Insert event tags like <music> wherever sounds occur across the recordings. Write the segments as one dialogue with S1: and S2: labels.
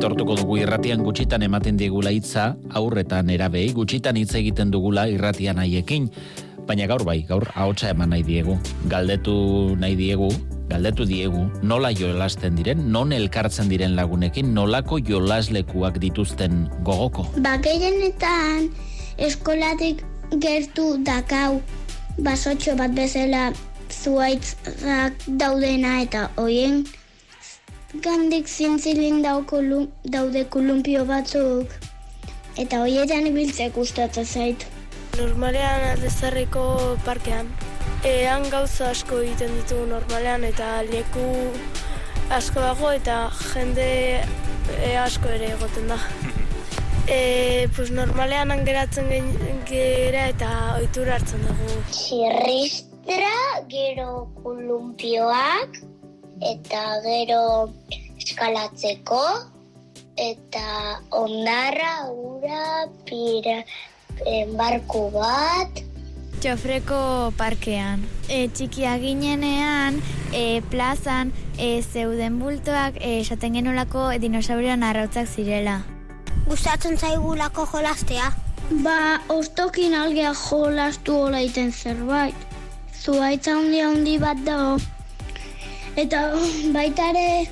S1: Aitortuko dugu irratian gutxitan ematen diegula hitza, aurretan erabei, gutxitan hitz egiten dugula irratian haiekin, baina gaur bai, gaur ahotsa eman nahi diegu. Galdetu nahi diegu, galdetu diegu, nola jolasten diren, non elkartzen diren lagunekin, nolako jolaslekuak dituzten gogoko.
S2: Ba, gehienetan eskolatik gertu dakau basotxo bat bezala zuaitzak daudena eta hoien gandik zintzilin daude kolumpio batzuk eta hoietan ibiltzek gustatzen zait.
S3: Normalean aldezarriko parkean. Ean gauza asko egiten ditugu normalean eta leku asko dago eta jende e, asko ere egoten da. <laughs> E, pues normalean angeratzen gera eta ohitura hartzen dugu.
S2: Zirristra, gero kolumpioak eta gero eskalatzeko eta ondarra, ura, pira, barku bat.
S4: Txofreko parkean. E, txikia ginenean, e, plazan, e, zeuden bultoak, e, esaten genolako dinosaurioan arrautzak zirela.
S2: Gustatzen zaigulako jolastea. Ba, ostokin algea jolastu hola iten zerbait. Zuaitza handi handi bat da. Eta <laughs> baitare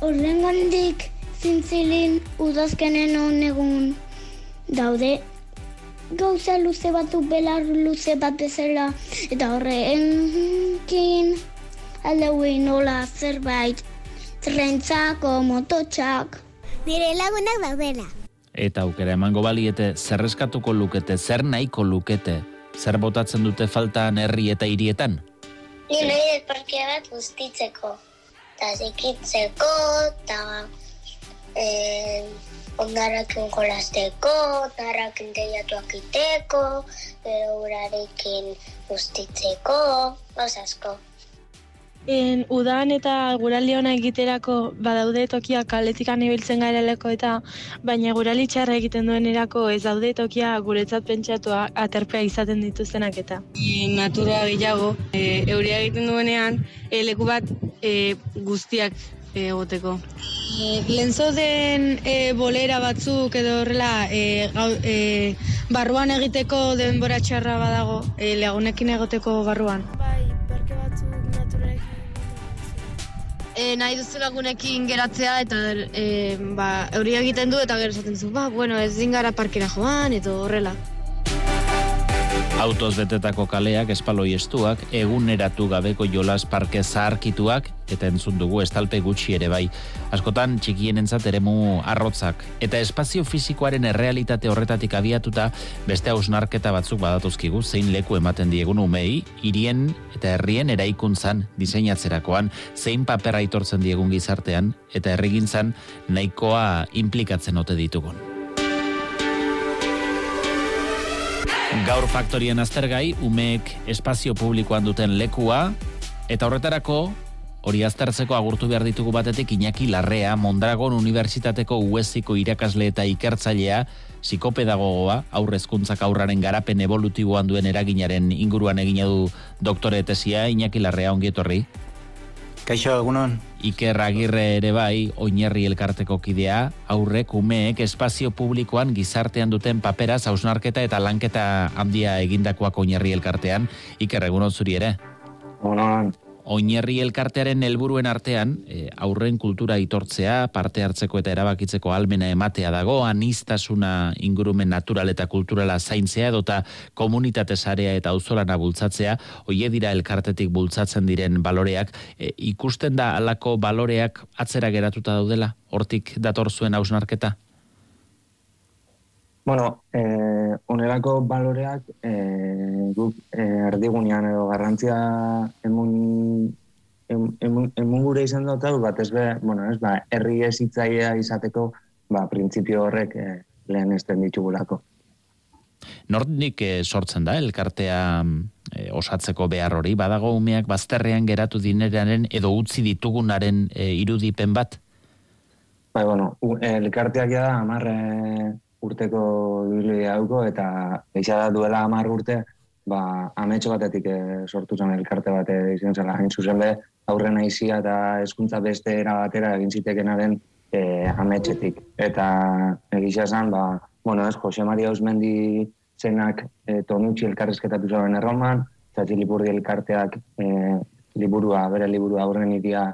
S2: horren gandik zintzilin udazkenen honegun daude. Gauza luze batzuk belar luze bat bezala. Eta horrenkin aldeuen nola zerbait trentzako mototxak.
S5: Nire lagunak daudela.
S1: Eta aukera emango baliete zerreskatuko lukete zer nahiko lukete zer botatzen dute faltan herri eta hirietan
S2: Ni nahi parkea bat guztitzeko eta zikitzeko eta eh, ondarakin kolasteko, ondarrakin teiatuak iteko, gero urarekin ustitzeko, asko.
S3: En udan eta guraldi ona egiterako badaude tokia kaletikan ibiltzen gareleko eta baina gurali txarra egiten duen erako ez daude tokia guretzat pentsatua aterpea izaten dituztenak eta.
S6: E, natura gehiago, e, euria egiten duenean, e, leku bat e, guztiak egoteko. E, Lenzo den e, bolera batzuk edo horrela e, e, barruan egiteko denbora txarra badago, e, lagunekin egoteko barruan. E, nahi duzu lagunekin geratzea eta e, ba, euri egiten du eta gero esaten duzu, ba, bueno, ez zingara parkera joan, eta horrela.
S1: Autoz betetako kaleak, espaloi estuak, eguneratu gabeko jolas parke zaharkituak, eta entzun dugu estalpe gutxi ere bai. Askotan txikien entzat ere mu arrotzak. Eta espazio fizikoaren errealitate horretatik abiatuta, beste hausnarketa batzuk badatuzkigu, zein leku ematen diegun umei, hirien eta herrien eraikuntzan diseinatzerakoan, zein papera aitortzen diegun gizartean, eta herrigintzan nahikoa implikatzen ote ditugun. Gaur faktorien aztergai, umeek espazio publikoan duten lekua, eta horretarako, hori aztertzeko agurtu behar ditugu batetik Iñaki Larrea, Mondragon Unibertsitateko UESiko irakasle eta ikertzailea, psikopedagogoa, aurrezkuntzak aurraren garapen evolutiboan duen eraginaren inguruan egina du doktore tesia, Iñaki Larrea ongietorri.
S7: Kaixo, egunon.
S1: Iker Agirre ere bai, oinerri elkarteko kidea, aurrek umeek espazio publikoan gizartean duten papera, zausnarketa eta lanketa handia egindakoak oinerri elkartean. Iker, egunon zuri ere?
S7: Egunon
S1: oinerri elkartearen helburuen artean, e, aurren kultura itortzea, parte hartzeko eta erabakitzeko almena ematea dago, anistasuna ingurumen natural eta kulturala zaintzea edota komunitate sarea eta auzolana bultzatzea, hoie dira elkartetik bultzatzen diren baloreak, e, ikusten da alako baloreak atzera geratuta daudela, hortik dator zuen hausnarketa?
S7: Bueno, eh, onerako baloreak eh, guk eh, erdigunean edo garrantzia emun, emun, emun gure izan dut bat ez be, bueno, ez ba, herri ez izateko, ba, printzipio horrek eh, lehen esten ditugulako.
S1: Nordik eh, sortzen da, elkartea eh, osatzeko behar hori, badago umeak bazterrean geratu dineraren edo utzi ditugunaren eh, irudipen bat?
S7: Bai, bueno, elkarteak ja da, amarre urteko ibili dauko eta eixa da duela 10 urte ba ametxo batetik e, sortu zen elkarte bate izan zela hain zuzen be aurren aizia eta hezkuntza beste era batera egin zitekenaren e, ametxetik. Eta egisa esan, ba, bueno, ez, Jose Maria Osmendi zenak e, tonutxi elkarrezketatu zaben erroman, Txatxi Lipurdi elkarteak e, liburua, bere liburua aurren iria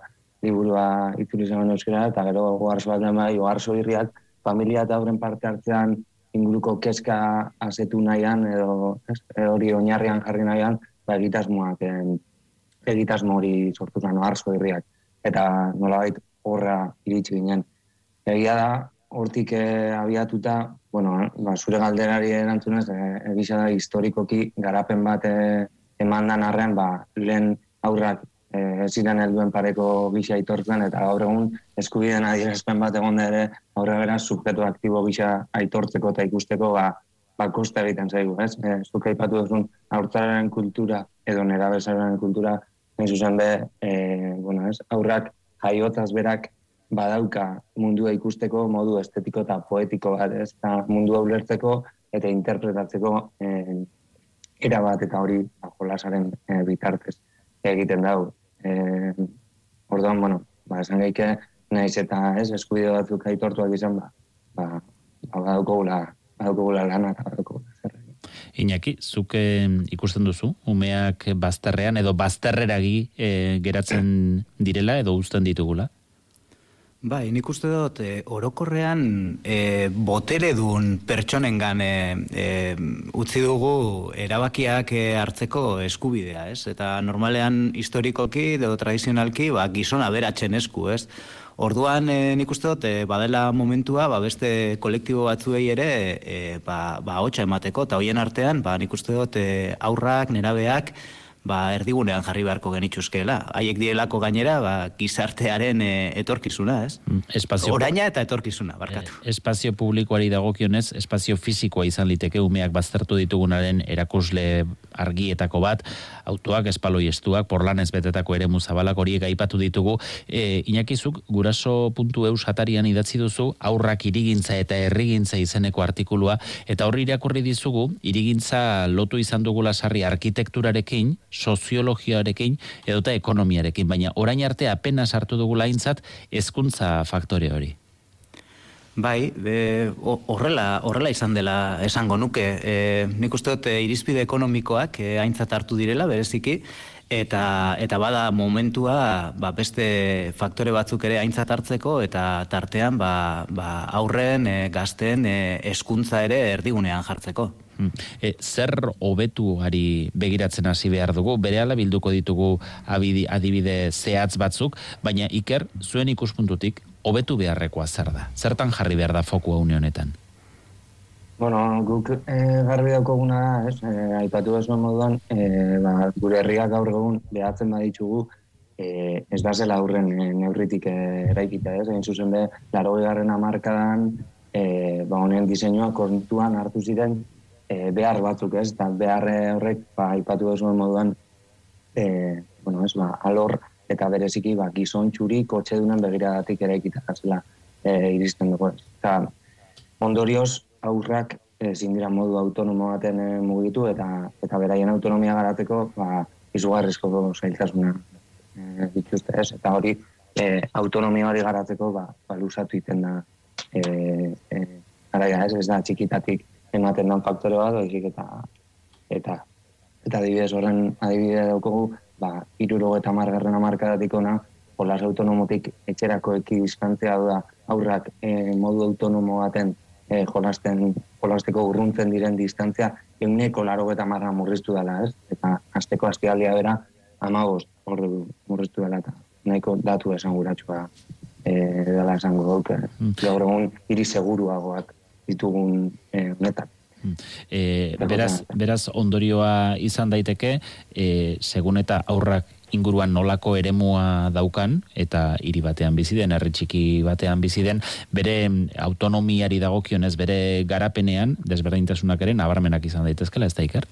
S7: liburua itzuli zen euskera, eta gero goarzo bat bai, oarzo irriak, familia eta horren parte hartzean inguruko keska asetu nahian, edo hori oinarrian jarri nahian, ba, egitasmoak, en, egitasmo hori sortu zen oarzo irriak. Eta nolabait horra iritsi ginen. Egia da, hortik eh, abiatuta, bueno, ba, zure galderari erantzunez, eh, egisa da historikoki garapen bat eh, eman dan arren, ba, lehen aurrak eh, ziren helduen pareko gisa aitortzen, eta gaur egun eskubideen adierazpen bat egon ere aurre beraz subjetu aktibo gisa aitortzeko eta ikusteko ba, ba koste egiten zaigu, ez? E, zuk aipatu duzun aurtzaren kultura edo nerabezaren kultura nahi zuzen be, e, bueno, ez? aurrak jaiotaz berak badauka mundua ikusteko modu estetiko eta poetiko bat, ez? Eta mundua ulertzeko eta interpretatzeko e, era bat eta hori ba, jolasaren e, bitartez egiten dau. E, orduan, bueno, ba, esan gaike, naiz eta ez, eskubide batzuk aitortuak izan, ba, ba, ba, badukogula, badukogula lana eta badukogula zer.
S1: Iñaki, zuk ikusten duzu, umeak bazterrean edo bazterreragi e, geratzen direla edo uzten ditugula?
S8: Bai, nik uste dut, e, orokorrean e, botere duen pertsonengan e, e, utzi dugu erabakiak e, hartzeko eskubidea, ez? Eta normalean historikoki edo tradizionalki ba, gizona beratzen esku, ez? Orduan e, nik uste dut, e, badela momentua, ba, beste kolektibo batzuei ere e, ba, ba, hotxa emateko, eta hoien artean, ba, nik uste dut, e, aurrak, nerabeak, ba, erdigunean jarri beharko genituzkeela. Haiek dielako gainera, ba, gizartearen e, etorkizuna, ez? Mm, espazio... Oraina eta etorkizuna, barkatu.
S1: E, espazio publikoari dagokionez, espazio fizikoa izan liteke umeak baztertu ditugunaren erakusle argietako bat, autoak, espaloi estuak, porlanez betetako ere muzabalak horiek aipatu ditugu. E, inakizuk, guraso puntu eus atarian idatzi duzu, aurrak irigintza eta errigintza izeneko artikulua, eta horri irakurri dizugu, irigintza lotu izan dugula sarri arkitekturarekin, soziologiarekin edota ekonomiarekin, baina orain arte apenas hartu dugu laintzat hezkuntza faktore hori.
S8: Bai, horrela, horrela izan dela esango nuke. E, nik uste dut e, irizpide ekonomikoak e, aintzat hartu direla, bereziki, eta eta bada momentua ba, beste faktore batzuk ere aintzat hartzeko eta tartean ba, ba, aurren e, gazten e, eskuntza ere erdigunean jartzeko.
S1: Hmm. E, zer hobetuari begiratzen hasi behar dugu, bere ala bilduko ditugu abidi, adibide zehatz batzuk, baina iker, zuen ikuspuntutik, hobetu beharrekoa zer da? Zertan jarri behar da fokua unionetan?
S7: Bueno, guk e, garbi daukoguna da, ez? E, aipatu da moduan, e, ba, gure herriak gaur egun behatzen baditugu, e, ez da zela aurren neurritik eraikita, ez? Egin zuzen be, laro garren amarkadan, e, ba, honen diseinua kontuan hartu ziren e, behar batzuk, ez? Eta behar horrek, ba, ipatu da moduan, e, bueno, ez, ba, alor eta bereziki, ba, gizon txuri kotxe dunen begiradatik ere ikita zela e, iristen dugu, ez? Ondorioz, aurrak ezin dira modu autonomo baten e, mugitu eta eta beraien autonomia garateko ba izugarrizko zailtasuna e, dituzte ez eta hori e, autonomia hori garatzeko ba, ba lusatu iten da e, e, ez, ez da txikitatik ematen dan faktore bat, oizik eta eta eta adibidez horren adibide daukogu, ba, iruro eta margarren amarkadatik ona, olas autonomotik etxerako eki distantzia da aurrak e, modu autonomo baten e, jolasten, jolasteko urruntzen diren distantzia, euneko laro eta marra murriztu dela, ez? Eta azteko aztialdia bera, amagoz horre murriztu dela, eta nahiko datu esan guratxua e, dela esango dut, mm. gaur egun iri seguruagoak ditugun e, honetan.
S1: E, beraz, beraz, ondorioa izan daiteke, e, segun eta aurrak inguruan nolako eremua daukan, eta hiri batean bizi den, herri txiki batean bizi den, bere autonomiari dagokionez, bere garapenean, desberdintasunak ere, nabarmenak izan daitezkela, ez da iker?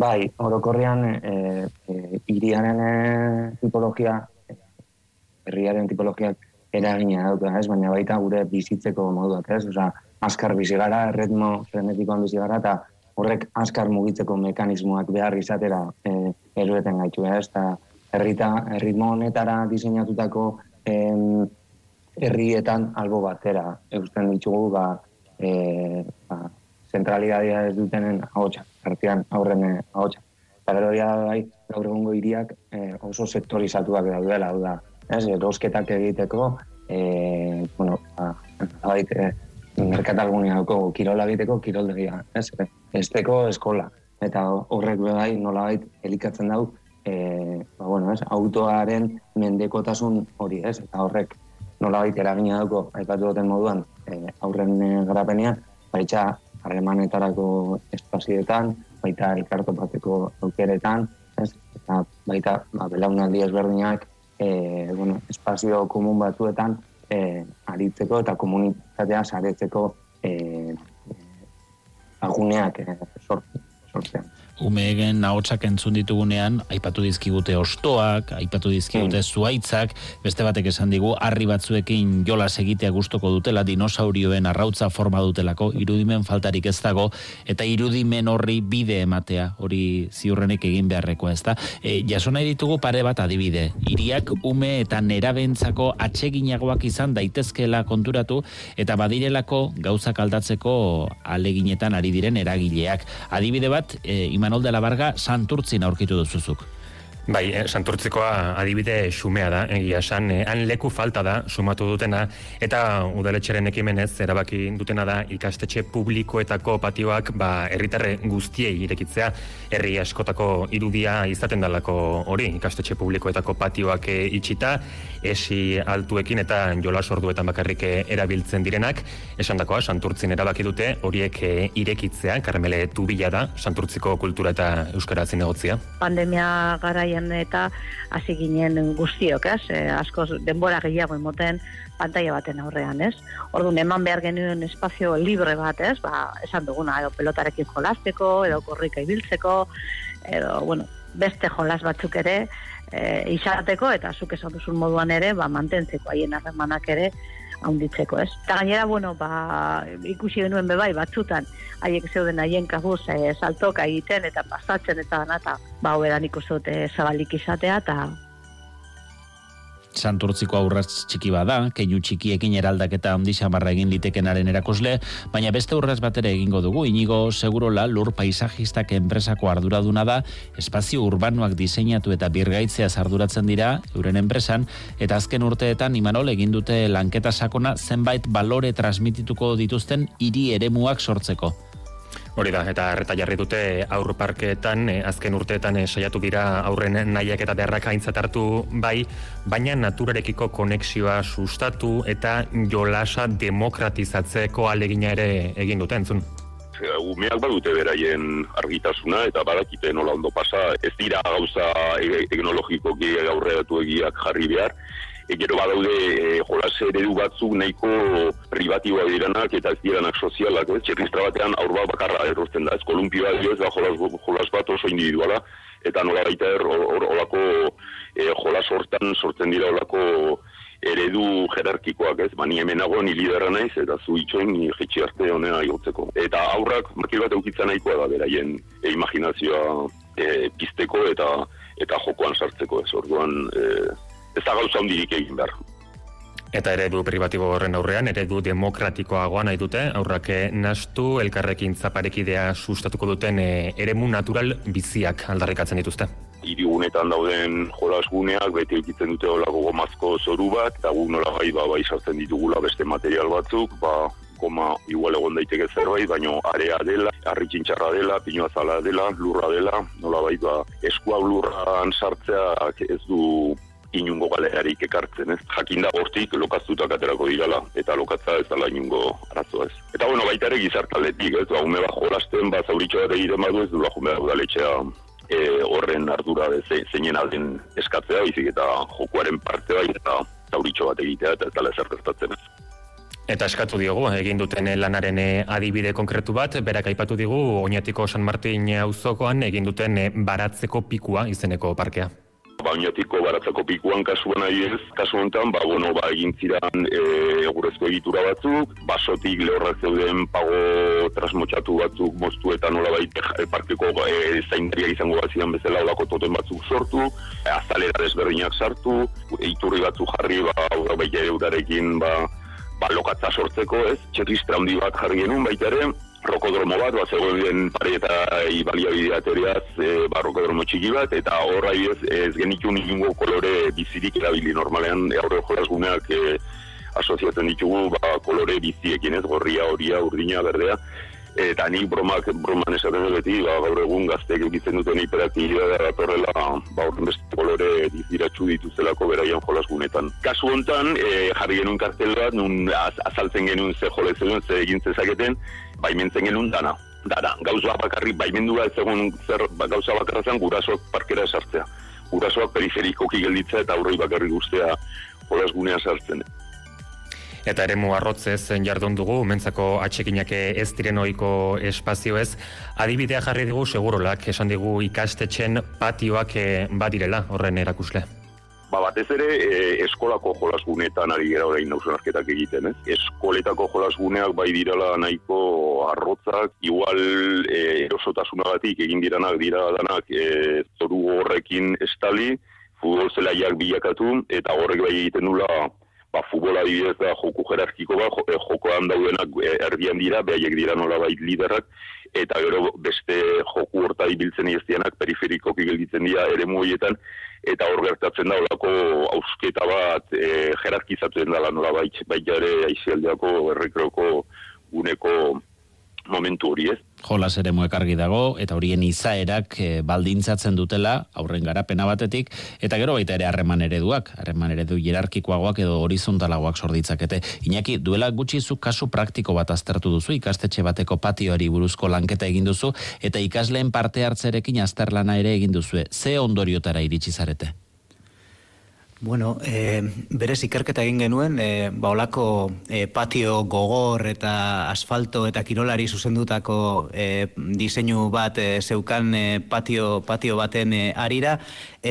S7: Bai, orokorrian, e, e, iriaren e, tipologia, herriaren tipologiak eragina dauka, ez? Baina baita gure bizitzeko moduak, ez? Osa, askar bizi gara, erritmo frenetikoan bizi gara, eta horrek askar mugitzeko mekanismoak behar izatera e, erueten gaitu, ez? Eta errita, erritmo honetara diseinatutako em, herrietan albo batera eusten ditugu ba, e, ba, zentralidadea ez dutenen ahotsa, artean aurren ahotsa. Eta gero bai, gaur egungo hiriak e, oso sektorizatuak daudela, hau da, ez, erosketak egiteko, e, bueno, ba, bait, e, merkatalgunea dauko, kirola egiteko, kiroldegia, ez, esteko eskola. Eta horrek bai, nolabait, elikatzen dau, e, ba, bueno, ez, autoaren mendekotasun hori, ez, eta horrek nolabait eragina dauko, aipatu duten moduan, e, aurren e, garapenean, baitza harremanetarako espazietan, baita elkarto bateko aukeretan, ez? eta baita ba, belaunaldi ezberdinak e, bueno, espazio komun batzuetan e, aritzeko eta komunitatea saretzeko e, aguneak e, sortzen
S1: umegen ahotsak entzun ditugunean, aipatu dizkigute ostoak, aipatu dizkigute mm. zuaitzak, beste batek esan digu, harri batzuekin jolas egitea gustoko dutela, dinosaurioen arrautza forma dutelako, irudimen faltarik ez dago, eta irudimen horri bide ematea, hori ziurrenek egin beharrekoa ez da. E, jasona ditugu pare bat adibide, iriak ume eta nerabentzako atseginagoak izan daitezkela konturatu, eta badirelako gauzak aldatzeko aleginetan ari diren eragileak. Adibide bat, e, Imanol de la Varga santurtzin aurkitu duzuzuk.
S9: Bai, eh, santurtzikoa adibide xumea da, egia esan, eh, han leku falta da, sumatu dutena, eta udaletxeren ekimenez, erabaki dutena da, ikastetxe publikoetako patioak, ba, herritarre guztiei irekitzea, herri askotako irudia izaten dalako hori, ikastetxe publikoetako patioak eh, itxita, esi altuekin eta jola sorduetan bakarrik eh, erabiltzen direnak, esan dakoa, santurtzin erabaki dute, horiek eh, irekitzea, karmele tubila da, santurtziko kultura eta euskara zinegotzia.
S10: Pandemia garaia eta hasi ginen guztiok, ez? E, asko denbora gehiago emoten pantalla baten aurrean, ez? Orduan eman behar genuen espazio libre bat, ez? Ba, esan duguna, edo pelotarekin jolasteko, edo korrika ibiltzeko, edo, bueno, beste jolas batzuk ere, e, izateko, eta zuk esan duzun moduan ere, ba, mantentzeko haien harremanak ere, haunditzeko, ez? Eta gainera, bueno, ba, ikusi genuen bebai, batzutan, haiek zeuden haien kabuz e, saltoka egiten eta pasatzen eta eta ba, hoberan ikusot zabalik izatea, eta
S1: santurtziko aurraz txiki bada, keinu txikiekin eraldaketa handi xamarra egin litekenaren erakusle, baina beste urraz bat ere egingo dugu, inigo segurola lur paisajistak enpresako arduraduna da, espazio urbanoak diseinatu eta birgaitzea arduratzen dira, euren enpresan, eta azken urteetan imanol egin dute lanketa sakona zenbait balore transmitituko dituzten hiri eremuak sortzeko.
S9: Hori da, eta erreta jarri dute aurparketan, eh, azken urteetan eh, saiatu dira aurren nahiak eta beharrak aintzat hartu bai, baina naturarekiko konexioa sustatu eta jolasa demokratizatzeko alegina ere egin dute, entzun.
S11: Umeak badute beraien argitasuna eta badakite nola ondo pasa, ez dira gauza e-, teknologikoki aurreatu egiak jarri behar, e, gero badaude e, jolas eredu batzuk nahiko privatiboa direnak eta ez direnak sozialak, ez? Txerristra batean aurba bakarra errozten da, ez? Kolumpioa dio ez da jolas, jolas bat oso individuala, eta nola baita er, olako e, jolas hortan sortzen dira olako eredu jerarkikoak, ez? Bani hemen nago ni lidera naiz eta zu itxoin ni jetxi arte honena igotzeko. Eta aurrak makil bat eukitzen nahikoa da beraien e, imaginazioa e, pizteko eta eta jokoan sartzeko, ez? Orduan, e, da gauza hondirik egin behar.
S9: Eta eredu privatibo horren aurrean, eredu demokratikoagoa nahi dute, aurrak nastu elkarrekin zaparekidea sustatuko duten e, eremu natural biziak aldarrikatzen dituzte.
S11: Irigunetan dauden jolasguneak beti egitzen dute olako gomazko zoru bat, eta gu nola gai ba, bai sartzen ditugula beste material batzuk, ba, goma igual egon daiteke zerbait, baino area dela, harri txintxarra dela, pinuazala dela, lurra dela, nola bai ba, eskua lurran sartzea ez du inungo galerarik ekartzen, ez? Jakin da hortik lokaztutak aterako dirala, eta lokatza ez dala inungo arazo ez. Eta bueno, baita ere gizartaletik, ez? Ba, ume bat jolasten, ba, zauritxo bat egiten badu ez, dula jume udaletxea e, horren ardura de zeinen alden eskatzea, bizik eta jokuaren parte bai, eta zauritxo bat egitea, eta ez dala ez.
S9: Eta eskatu diogu, egin duten lanaren eh, adibide konkretu bat, berak aipatu digu, oinatiko San Martin auzokoan egin duten eh, baratzeko pikua izeneko parkea
S11: bainatiko baratzako pikuan kasuan nahi ez, kasu honetan, ba, bueno, ba, egin ziren e, egurezko egitura batzuk, basotik lehorrak zeuden pago trasmotxatu batzuk moztu eta nola baita e, parkeko e, zaindaria izango bat zidan bezala olako toten batzuk sortu, e, azalera desberdinak sartu, eiturri batzuk jarri, ba, aurra baita eudarekin, ba, ba, lokatza sortzeko, ez, txekistra handi bat jarri genuen baita ere, rokodromo bat, bat zegoen pare eta ibalia bideateriaz, e, ba, rokodromo txiki bat, eta horra ez, ez genitu ningungo kolore bizirik erabili. Normalean, aurre jolaz guneak e, asoziatzen ditugu, ba, kolore biziekin ez, gorria, horia, urdina, berdea, eta ni bromak broman esaten beti ba, gaur egun gazteek eukitzen duten hiperaktibia da datorrela ba, beste kolore diziratxu dituzelako beraian jolasgunetan. Kasu hontan, e, jarri genuen kartel bat, nun azaltzen genuen ze jolezuen, ze egin zezaketen, baimentzen genuen dana. Dara, gauza bakarri, baimendua ez egon zer, ba, gauza bakarra zen gurasoak parkera esartzea. Gurasoak periferikoki gelditza eta aurroi bakarri guztea jolasgunea sartzen.
S9: Eta ere arrotzez jardun dugu, mentzako atxekinak ez diren oiko espazio ez. Adibidea jarri dugu, segurolak, esan digu ikastetxen patioak eh, badirela horren erakusle.
S11: Ba, batez ere, e, eskolako jolasgunetan ari gara orain nauzunarketak egiten, ez? Eskoletako jolasguneak bai direla nahiko arrotzak, igual e, erosotasunagatik egin diranak dira danak e, zoru horrekin estali, futbol zelaiak bilakatu, eta horrek bai egiten dula ba, futbola adibidez da joku jerarkiko bat, eh, jokoan daudenak e, erdian dira, behaiek dira nola bait liderrak, eta gero beste joku horta ibiltzen iztianak periferikoki gelditzen dira ere muoietan, eta hor gertatzen da olako ausketa bat e, jerarkizatzen dela nola bait, baita ere aizialdeako errekroko uneko momentu hori ez.
S1: Jolas ere argi dago, eta horien izaerak e, baldintzatzen dutela, aurren garapena batetik, eta gero baita ere harreman ereduak, harreman eredu jerarkikoagoak edo horizontalagoak sorditzakete. Iñaki, duela gutxi zu kasu praktiko bat aztertu duzu, ikastetxe bateko patioari buruzko lanketa egin duzu, eta ikasleen parte hartzerekin azterlana ere egin duzu. Ze ondoriotara iritsi zarete?
S8: Bueno, e, berez ikerketa egin genuen, e, ba olako e, patio gogor eta asfalto eta kirolari zuzendutako e, diseinu bat e, zeukan e, patio, patio baten e, arira,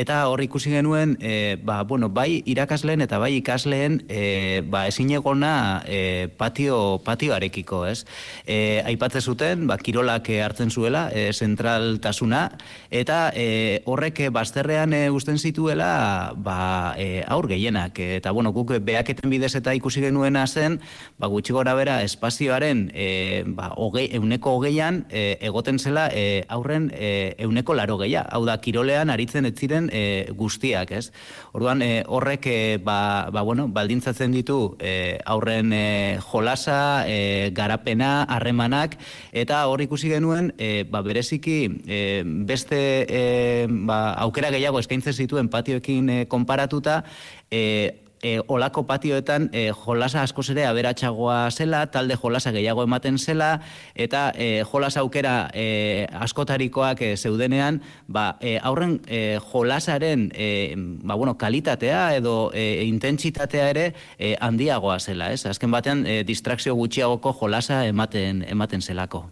S8: eta hor ikusi genuen, e, ba, bueno, bai irakasleen eta bai ikasleen e, ba, ezin egona e, patio, patioarekiko, ez? E, aipatze zuten, ba, kirolak hartzen zuela, e, zentraltasuna, eta e, horrek bazterrean e, usten zituela, ba, e, aur gehienak eta bueno guk beaketen bidez eta ikusi genuena zen ba gutxi gora bera espazioaren e, ba hogei euneko hogeian e, egoten zela e, aurren e, euneko laro geia hau da kirolean aritzen ez ziren e, guztiak ez? Orduan e, horrek e, ba, ba, bueno, baldintzatzen ditu e, aurren e, jolasa e, garapena harremanak eta hor ikusi genuen e, ba, bereziki e, beste e, ba, aukera gehiago eskaintzen zituen patioekin e, konparatu ikusita, e, e, olako patioetan e, jolasa askoz ere aberatsagoa zela, talde jolasa gehiago ematen zela, eta e, jolasa aukera e, askotarikoak e, zeudenean, ba, e, aurren e, jolasaren e, ba, bueno, kalitatea edo e, intentsitatea ere e, handiagoa zela, ez? Azken batean, e, distrakzio gutxiagoko jolasa ematen ematen zelako.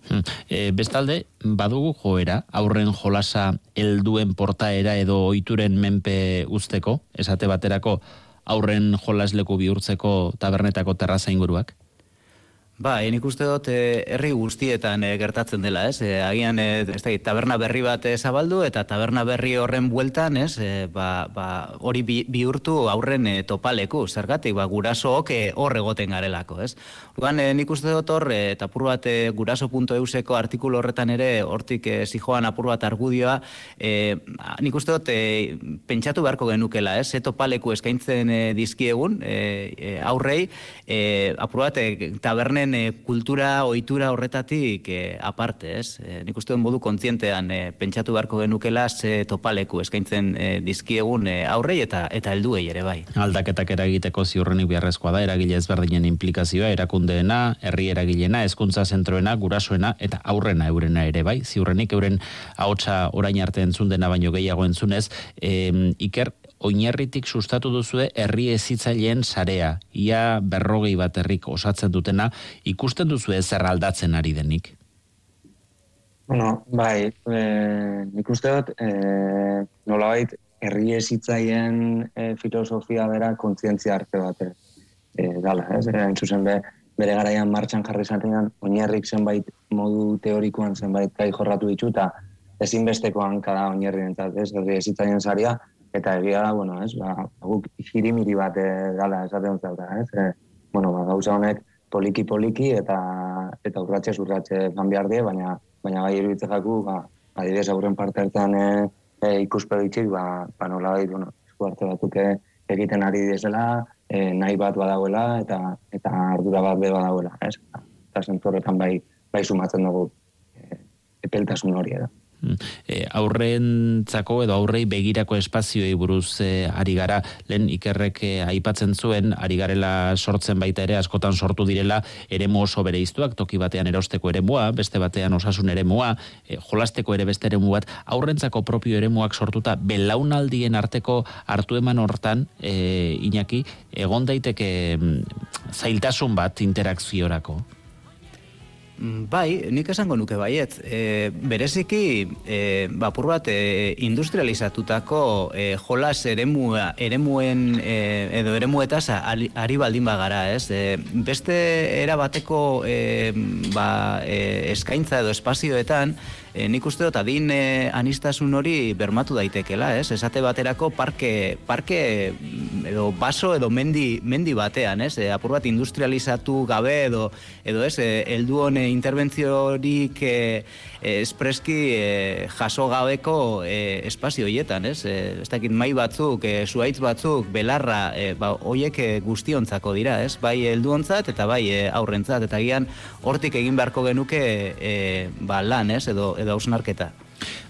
S1: E, bestalde, badugu joera, aurren jolasa helduen portaera edo oituren menpe usteko, esate baterako, aurren jolasleku bihurtzeko tabernetako terraza inguruak?
S8: Ba, nik uste dut eh, herri guztietan eh, gertatzen dela, ez? E, agian, e, ez da, taberna berri bat zabaldu eta taberna berri horren bueltan, ez? E, ba, ba, hori bihurtu aurren e, topaleku, zergatik, ba, gurasook e, hor egoten garelako, ez? Lugan, e, nik uste dut hor, e, eta apur bat e, guraso.euseko artikulu horretan ere, hortik e, zijoan apur bat argudioa, e, nik uste dut e, pentsatu beharko genukela, ez? E, topaleku eskaintzen e, dizkiegun, e, e, aurrei, e, apur bat, e, taberne e, kultura ohitura horretatik e, aparte, ez? E, nik uste modu kontzientean e, pentsatu beharko genukela ze topaleku eskaintzen e, dizkiegun e, aurrei eta eta helduei ere bai.
S1: Aldaketak eragiteko ziurrenik beharrezkoa da eragile ezberdinen implikazioa erakundeena, herri eragilena, hezkuntza zentroena, gurasoena eta aurrena eurena ere bai. Ziurrenik euren ahotsa orain arte entzun dena baino gehiago entzunez, e, Iker oinarritik sustatu duzue herri ezitzaileen sarea, ia berrogei bat herrik osatzen dutena, ikusten duzu zer aldatzen ari denik?
S7: Bueno, bai, e, nik uste dut, e, nola bait, herri ezitzaien e, filosofia bera kontzientzia arte bat e, dala, ez? Hain zuzen be, bere garaian martxan jarri zatean, oinarrik zenbait modu teorikoan zenbait kai jorratu ditu, eta ezinbestekoan kada oinarri entzat, ez? Herri ezitzaien zaria, eta egia da, bueno, ez? Ba, guk jirimiri bat e, dala esaten zauta, ez? E, bueno, ba, gauza honek poliki-poliki eta eta urratxe urratxe gan behar die, baina baina bai iruditzen jaku, ba, adibidez aurren parte hartan e, e, ikuspegitxik, ba, ba nola bai, bueno, esku arte batuk egiten ari dizela, e, nahi bat badagoela eta eta ardura bat be badagoela, ez? Eta zentu bai, bai sumatzen dugu e, epeltasun hori edo
S1: e, aurrentzako edo aurrei begirako espazioi buruz e, ari gara, lehen ikerrek e, aipatzen zuen, ari garela sortzen baita ere, askotan sortu direla, eremu oso bere iztuak, toki batean erosteko eremua, beste batean osasun eremua, e, jolasteko ere beste eremu bat, aurrentzako propio eremuak sortuta, belaunaldien arteko hartu eman hortan, e, inaki, egon daiteke mm, zailtasun bat interakziorako.
S8: Mm, bai, nik esango nuke baiet. E, bereziki, e, bapur bat, e, industrializatutako e, jolas eremua, eremuen e, edo eremuetaz ari, baldin bagara, ez? E, beste erabateko e, ba, e, eskaintza edo espazioetan, e, nik uste dut adin e, anistasun hori bermatu daitekela, ez? Esate baterako parke, parke edo baso edo mendi, mendi batean, ez? E, apur bat industrializatu gabe edo, edo ez, e, eldu hone interbentziorik e, espreski e, jaso gabeko e, espazio hietan, ez? E, ez dakit mai batzuk, e, zuaitz batzuk, belarra, e, ba, oiek e, guztiontzako dira, ez? Bai heldu eta bai e, aurrentzat, eta gian hortik egin beharko genuke e, ba, lan, ez? Edo, edo hausnarketa.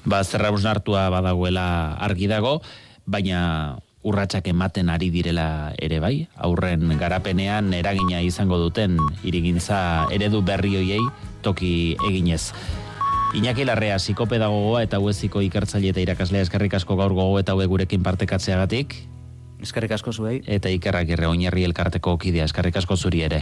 S1: Ba, zerra hausnartua badagoela argi dago, baina urratsak ematen ari direla ere bai, aurren garapenean eragina izango duten irigintza eredu berri hoiei toki eginez. Iñaki Larrea, psikopedagogoa eta hueziko ikertzaile eta irakaslea eskerrik asko gaur gogo eta hue gurekin partekatzeagatik.
S8: Eskerrik asko zuei.
S1: Eta ikerrak irre oinarri elkarteko kidea eskerrik asko zuri ere.